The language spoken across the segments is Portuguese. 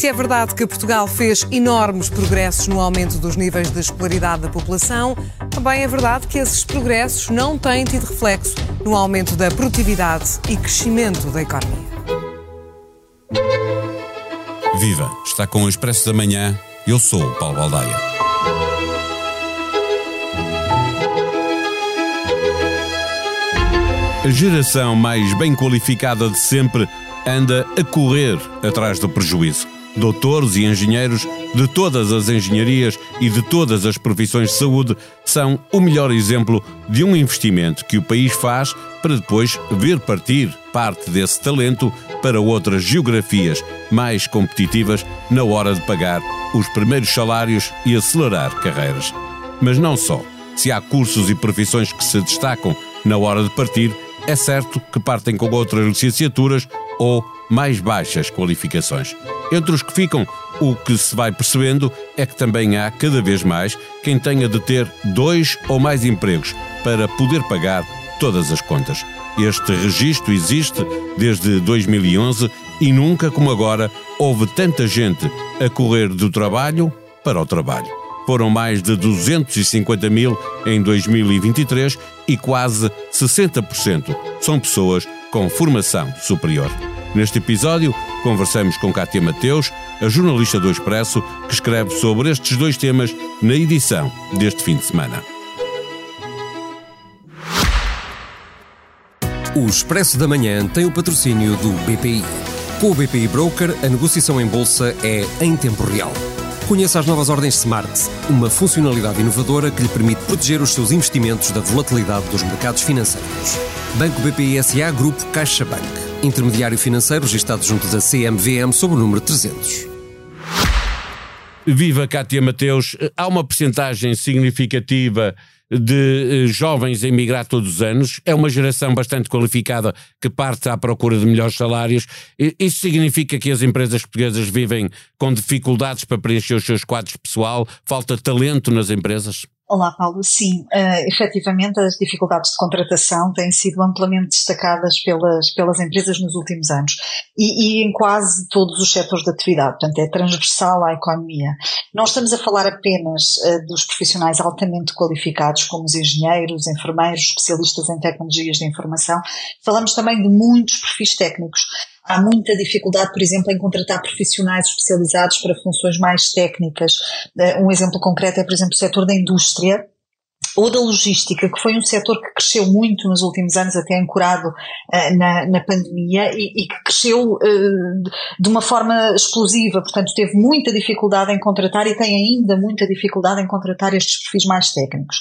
Se é verdade que Portugal fez enormes progressos no aumento dos níveis de escolaridade da população, também é verdade que esses progressos não têm tido reflexo no aumento da produtividade e crescimento da economia. Viva! Está com o Expresso da Manhã. Eu sou o Paulo Baldaia. A geração mais bem qualificada de sempre anda a correr atrás do prejuízo. Doutores e engenheiros de todas as engenharias e de todas as profissões de saúde são o melhor exemplo de um investimento que o país faz para depois ver partir parte desse talento para outras geografias mais competitivas na hora de pagar os primeiros salários e acelerar carreiras. Mas não só. Se há cursos e profissões que se destacam na hora de partir, é certo que partem com outras licenciaturas ou mais baixas qualificações. Entre os que ficam, o que se vai percebendo é que também há cada vez mais quem tenha de ter dois ou mais empregos para poder pagar todas as contas. Este registro existe desde 2011 e nunca como agora houve tanta gente a correr do trabalho para o trabalho. Foram mais de 250 mil em 2023 e quase 60% são pessoas com formação superior. Neste episódio, conversamos com Cátia Mateus, a jornalista do Expresso, que escreve sobre estes dois temas na edição deste fim de semana. O Expresso da Manhã tem o patrocínio do BPI. Com o BPI Broker, a negociação em bolsa é em tempo real. Conheça as novas ordens Smart, uma funcionalidade inovadora que lhe permite proteger os seus investimentos da volatilidade dos mercados financeiros. Banco BPI SA Grupo CaixaBank. Intermediário financeiro registrado junto da CMVM sob o número 300. Viva Cátia Mateus, há uma percentagem significativa de eh, jovens a emigrar todos os anos, é uma geração bastante qualificada que parte à procura de melhores salários. Isso significa que as empresas portuguesas vivem com dificuldades para preencher os seus quadros pessoal, falta talento nas empresas? Olá, Paulo. Sim, uh, efetivamente as dificuldades de contratação têm sido amplamente destacadas pelas, pelas empresas nos últimos anos e, e, em quase todos os setores de atividade, portanto é transversal à economia. Não estamos a falar apenas uh, dos profissionais altamente qualificados, como os engenheiros, enfermeiros, especialistas em tecnologias de informação, falamos também de muitos perfis técnicos. Há muita dificuldade, por exemplo, em contratar profissionais especializados para funções mais técnicas. Eh, um exemplo concreto é, por exemplo, o setor da indústria, ou da logística, que foi um setor que cresceu muito nos últimos anos, até ancorado uh, na, na, pandemia, e, e que cresceu uh, de uma forma explosiva, portanto teve muita dificuldade em contratar e tem ainda muita dificuldade em contratar estes perfis mais técnicos.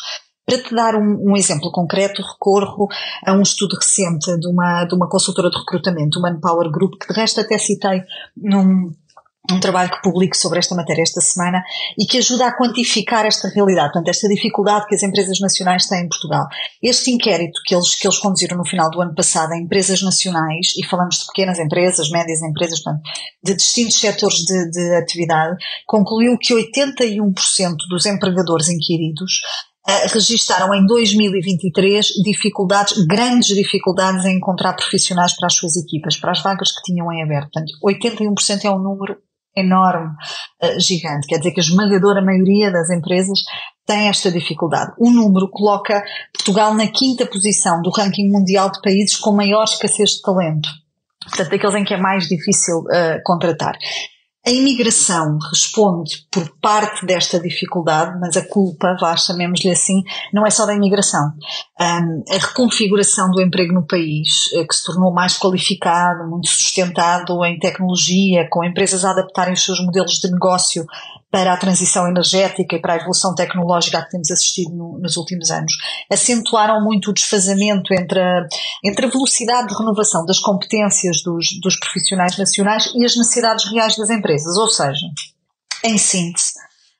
Para te dar um, um, exemplo concreto, recorro a um estudo recente de uma, de uma consultora de recrutamento, o Manpower Group, que de resto até citei num, um trabalho que publico sobre esta matéria esta semana e que ajuda a quantificar esta realidade, portanto, esta dificuldade que as empresas nacionais têm em Portugal. Este inquérito que eles, que eles conduziram no final do ano passado em empresas nacionais, e falamos de pequenas empresas, médias empresas, portanto, de distintos setores de, de atividade, concluiu que 81% dos empregadores inquiridos registaram em 2023 dificuldades, grandes dificuldades em encontrar profissionais para as suas equipas, para as vagas que tinham em aberto. Portanto, 81% é um número enorme, uh, gigante. Quer dizer que a esmagadora maioria das empresas tem esta dificuldade. O número coloca Portugal na quinta posição do ranking mundial de países com maior escassez de talento. Portanto, daqueles em que é mais difícil uh, contratar. A imigração responde por parte desta dificuldade, mas a culpa, vá, chamemos-lhe assim, não é só da imigração. Um, a reconfiguração do emprego no país, eh, que se tornou mais qualificado, muito sustentado em tecnologia, com empresas a adaptarem os seus modelos de negócio para a transição energética e para a evolução tecnológica que temos assistido no, nos últimos anos, acentuaram muito o desfazamento entre a, entre a velocidade de renovação das competências dos, dos profissionais nacionais e as necessidades reais das empresas. Ou seja, em síntese,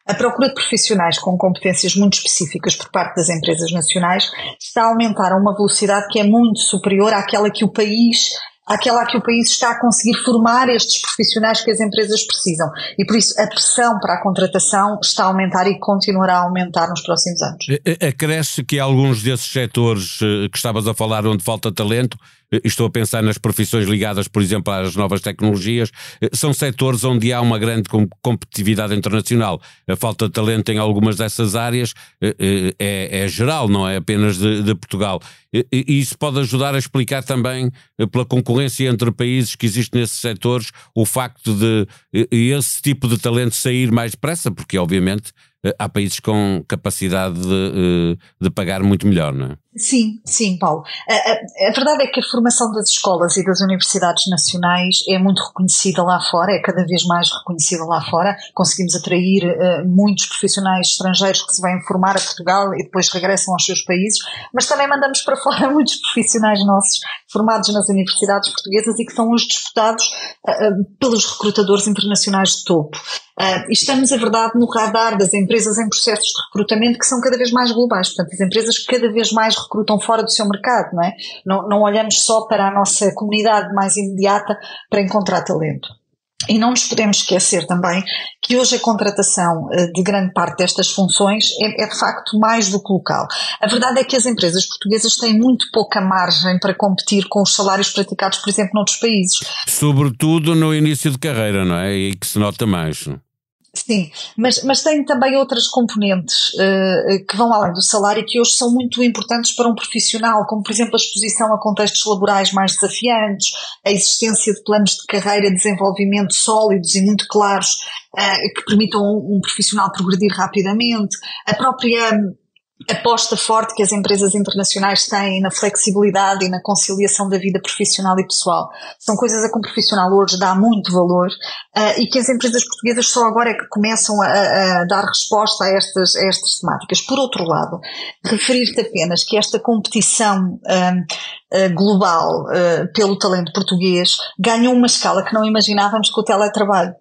a procura de profissionais com competências muito específicas por parte das empresas nacionais está a aumentar a uma velocidade que é muito superior àquela que o país àquela que o país está a conseguir formar estes profissionais que as empresas precisam. E por isso a pressão para a contratação está a aumentar e continuará a aumentar nos próximos anos. Acresce que alguns desses setores eh, que estavas a falar onde falta talento estou a pensar nas profissões ligadas, por exemplo, às novas tecnologias, são setores onde há uma grande competitividade internacional. A falta de talento em algumas dessas áreas é, é geral, não é apenas de, de Portugal. E isso pode ajudar a explicar também, pela concorrência entre países que existe nesses setores, o facto de esse tipo de talento sair mais depressa, porque obviamente eh, há países com capacidade de, eh, de pagar muito melhor, não é? Sim, sim, Paulo. A, a, a, verdade é que a formação das escolas e das universidades nacionais é muito reconhecida lá fora, é cada vez mais reconhecida lá fora. Conseguimos atrair uh, muitos profissionais estrangeiros que se vêm formar a Portugal e depois regressam aos seus países, mas também mandamos para fora muitos profissionais nossos formados nas universidades portuguesas e que são hoje disputados uh, pelos recrutadores internacionais de topo. Uh, estamos, a verdade, no radar das empresas em processos de recrutamento que são cada vez mais globais. Portanto, as empresas cada vez mais recrutam fora do seu mercado, não é? Não, não olhamos só para a nossa comunidade mais imediata para encontrar talento. E não nos podemos esquecer também que hoje a contratação eh, de grande parte destas funções é, é, de facto mais do que local. A verdade é que as empresas portuguesas têm muito pouca margem para competir com os salários praticados, por exemplo, noutros países. Sobretudo no início de carreira, não é? E que se nota mais. Sim, mas, mas tem também outras componentes uh, que vão além do salário que hoje são muito importantes para um profissional, como por exemplo a exposição a contextos laborais mais desafiantes, a existência de planos de carreira e desenvolvimento sólidos e muito claros uh, que permitam um, um profissional progredir rapidamente, a própria aposta forte que as empresas internacionais têm na flexibilidade e na conciliação da vida profissional e pessoal. São coisas a que um profissional hoje dá muito valor uh, e que as empresas portuguesas só agora é que começam a, a dar resposta a estas, a estas temáticas. Por outro lado, referir-te apenas que esta competição uh, global uh, pelo talento português ganhou uma escala que não imaginávamos com o teletrabalho.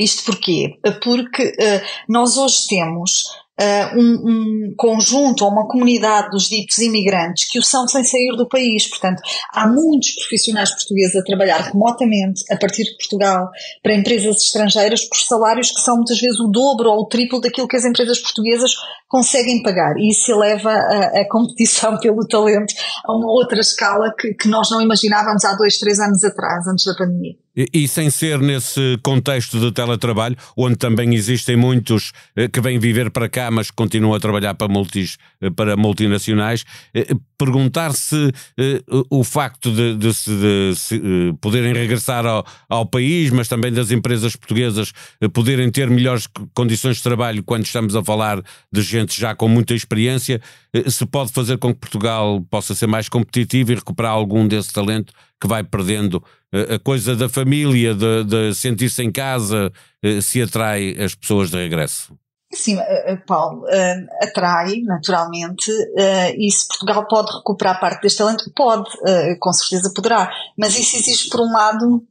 Isto porquê? Porque nós hoje temos uh, um, um, conjunto ou uma comunidade dos ditos imigrantes que o são sem sair do país. Portanto, há muitos profissionais portugueses a trabalhar remotamente, a partir de Portugal, para empresas estrangeiras por salários que são muitas vezes o dobro ou o triplo daquilo que as empresas portuguesas conseguem pagar. E isso eleva a, a competição pelo talento a uma outra escala que, que nós não imaginávamos há dois, três anos atrás, antes da pandemia. E, e, sem ser nesse contexto de teletrabalho, onde também existem muitos eh, que vêm viver para cá, mas continuam a trabalhar para, multis, eh, para multinacionais, eh, perguntar se o facto de, de, de, de poderem regressar ao, ao, país, mas também das empresas portuguesas poderem ter melhores condições de trabalho quando estamos a falar de gente já com muita experiência, se pode fazer com que Portugal possa ser mais competitivo e recuperar algum desse talento que vai perdendo a coisa da família, de, de sentir-se em casa, se atrai as pessoas de regresso? Sim, eh, eh, Paulo, atrai, naturalmente, e se Portugal pode recuperar parte deste talento, pode, com certeza poderá, mas isso exige, por um lado,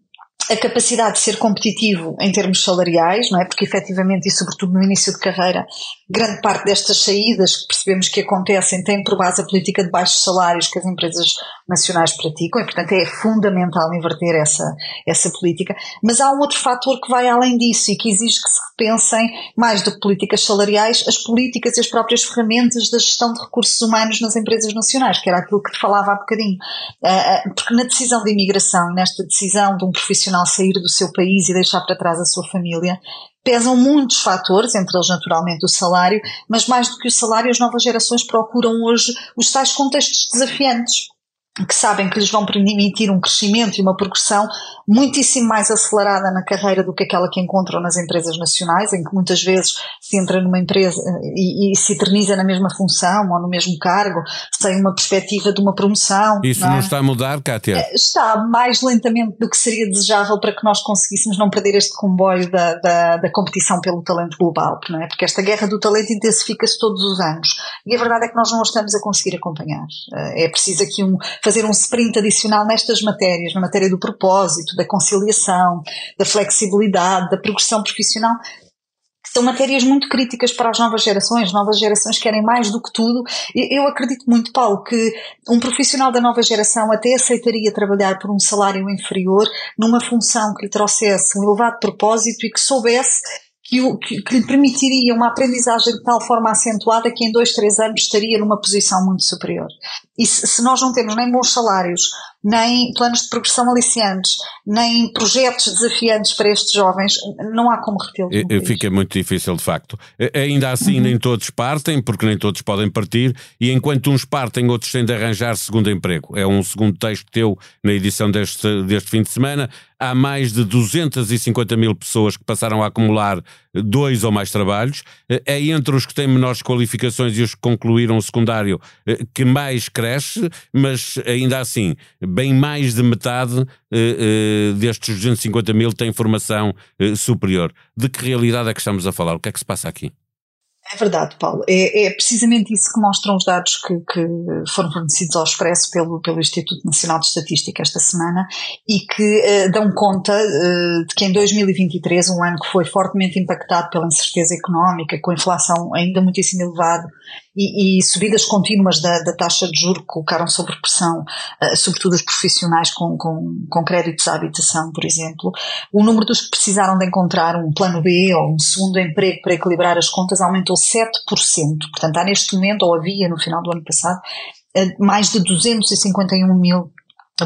a capacidade de ser competitivo em termos salariais, não é? Porque efetivamente e sobretudo no início de carreira, grande parte destas saídas que percebemos que acontecem tem por base a política de baixos salários que as empresas nacionais praticam e portanto é fundamental inverter essa, essa política. Mas há um outro fator que vai além disso e que exige que se repensem mais do que políticas salariais, as políticas e as próprias ferramentas da gestão de recursos humanos nas empresas nacionais, que era aquilo que te falava há bocadinho. Ah, ah, porque na decisão de imigração, nesta decisão de um profissional profissional sair do seu país e deixar para trás a sua família, pesam muitos fatores, entre eles naturalmente o salário, mas mais do que o salário, as novas gerações procuram hoje os tais contextos desafiantes que sabem que lhes vão permitir um crescimento e uma progressão muitíssimo mais acelerada na carreira do que aquela que encontram nas empresas nacionais, em que muitas vezes se entra numa empresa eh, e, e se eterniza na mesma função ou no mesmo cargo, sem uma perspectiva de uma promoção. Isso não, é? não está a mudar, Kátia? Eh, está mais lentamente do que seria desejável para que nós conseguíssemos não perder este comboio da, da, da competição pelo talento global, não é? Porque esta guerra do talento intensifica-se todos os anos. E a verdade é que nós não a estamos a conseguir acompanhar. Eh, é preciso aqui um fazer um sprint adicional nestas matérias, na matéria do propósito, da conciliação, da flexibilidade, da progressão profissional, são matérias muito críticas para as novas gerações. Novas gerações querem mais do que tudo. Eu acredito muito, Paulo, que um profissional da nova geração até aceitaria trabalhar por um salário inferior numa função que lhe trouxesse um elevado propósito e que soubesse que, que, que, lhe permitiria uma aprendizagem de tal forma acentuada que em dois, três anos estaria numa posição muito superior. E se, se nós não temos nem bons salários, nem planos de progressão aliciantes, nem projetos desafiantes para estes jovens, não há como retê-los. Fica muito difícil, de facto. Ainda assim, uhum. nem todos partem, porque nem todos podem partir, e enquanto uns partem, outros têm de arranjar segundo emprego. É um segundo texto teu na edição deste, deste fim de semana. Há mais de 250 mil pessoas que passaram a acumular dois ou mais trabalhos. É entre os que têm menores qualificações e os que concluíram o secundário eh, que mais cresce, mas ainda assim bem mais de metade uh, uh, destes 250 mil têm formação uh, superior. De que realidade é que estamos a falar? O que é que se passa aqui? É verdade, Paulo. É, é, precisamente isso que mostram os dados que, que, foram fornecidos ao Expresso pelo, pelo Instituto Nacional de Estatística esta semana e que uh, dão conta uh, de que em 2023, um ano que foi fortemente impactado pela incerteza económica, com a inflação ainda muitíssimo elevada e, e subidas contínuas da, da, taxa de juro colocaram sob pressão, uh, sobretudo os profissionais com, com, com créditos à habitação, por exemplo, o número dos que precisaram de encontrar um plano B ou um segundo emprego para equilibrar as contas aumentou 7%. Portanto, há neste momento, ou havia no final do ano passado, uh, mais de 251 mil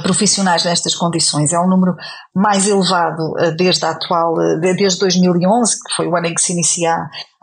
profissionais nestas condições. É um número mais elevado uh, desde a atual, desde 2011, que foi o ano em que se inicia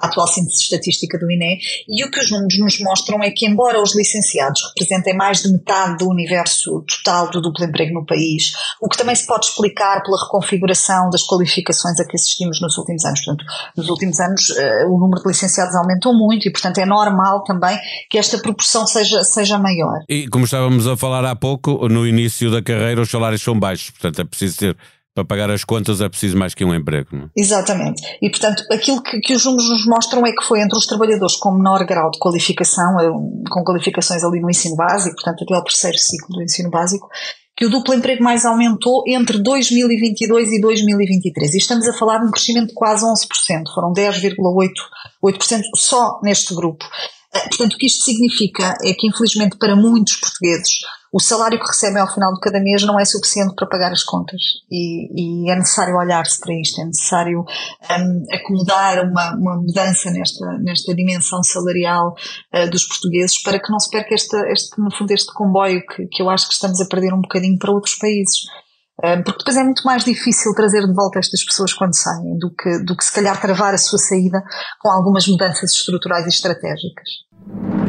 a atual síntese estatística do INE, e o que os números nos mostram é que, embora os licenciados representem mais de metade do universo total do duplo emprego no país, o que também se pode explicar pela reconfiguração das qualificações a que assistimos nos últimos anos. Portanto, nos últimos anos uh, o número de licenciados aumentou muito e, portanto, é normal também que esta proporção seja, seja maior. E, como estávamos a falar há pouco, no início da carreira os salários são baixos, portanto é preciso ter para pagar as contas é preciso mais que um emprego, não é? Exatamente. E, portanto, aquilo que, que, os números nos mostram é que foi entre os trabalhadores com menor grau de qualificação, eh, com qualificações ali no ensino básico, portanto, até ao terceiro ciclo do ensino básico, que o duplo emprego mais aumentou entre 2022 e 2023. E estamos a falar de um crescimento de quase 11%. Foram 10,8% só neste grupo. Eh, portanto, o que isto significa é que, infelizmente, para muitos portugueses, o salário que recebem ao final de cada mês não é suficiente para pagar as contas e, e é necessário olhar-se para isto, é necessário um, acomodar uma, uma, mudança nesta, nesta dimensão salarial uh, dos portugueses para que não se perca este, este, no fundo, este comboio que, que eu acho que estamos a perder um bocadinho para outros países. Um, porque depois é muito mais difícil trazer de volta estas pessoas quando saem do que, do que se calhar travar a sua saída com algumas mudanças estruturais e estratégicas.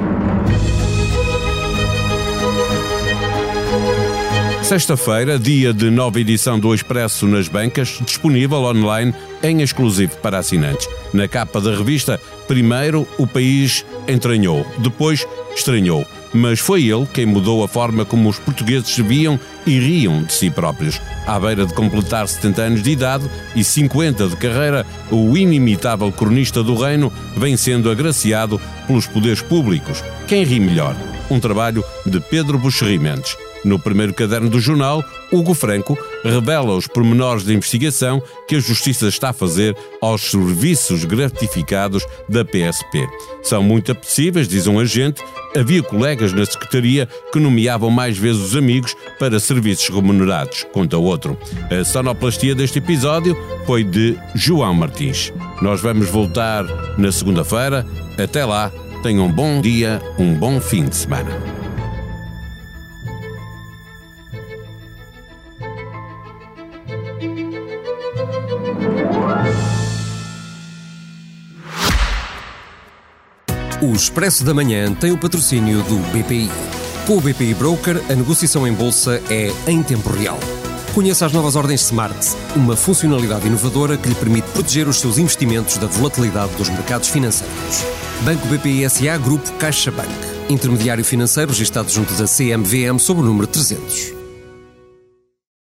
Sexta-feira, dia de nova edição do Expresso nas bancas, disponível online em exclusivo para assinantes. Na capa da revista, primeiro o país entranhou, depois estranhou. Mas foi ele quem mudou a forma como os portugueses se viam e riam de si próprios. À beira de completar 70 anos de idade e 50 de carreira, o inimitável cronista do reino vem sendo agraciado pelos poderes públicos. Quem ri melhor? Um trabalho de Pedro Buxerri. No primeiro caderno do jornal, Hugo Franco revela os pormenores da investigação que a Justiça está a fazer aos serviços gratificados da PSP. São muito apetecíveis, diz um agente. Havia colegas na Secretaria que nomeavam mais vezes os amigos para serviços remunerados, conta outro. A sonoplastia deste episódio foi de João Martins. Nós vamos voltar na segunda-feira. Até lá, tenham um bom dia, um bom fim de semana. O Expresso da Manhã tem o patrocínio do BPI. Com o BPI Broker, a negociação em bolsa é em tempo real. Conheça as novas ordens Smart, uma funcionalidade inovadora que lhe permite proteger os seus investimentos da volatilidade dos mercados financeiros. Banco BPI SA Grupo CaixaBank. Intermediário financeiro registrado junto da CMVM sob o número 300.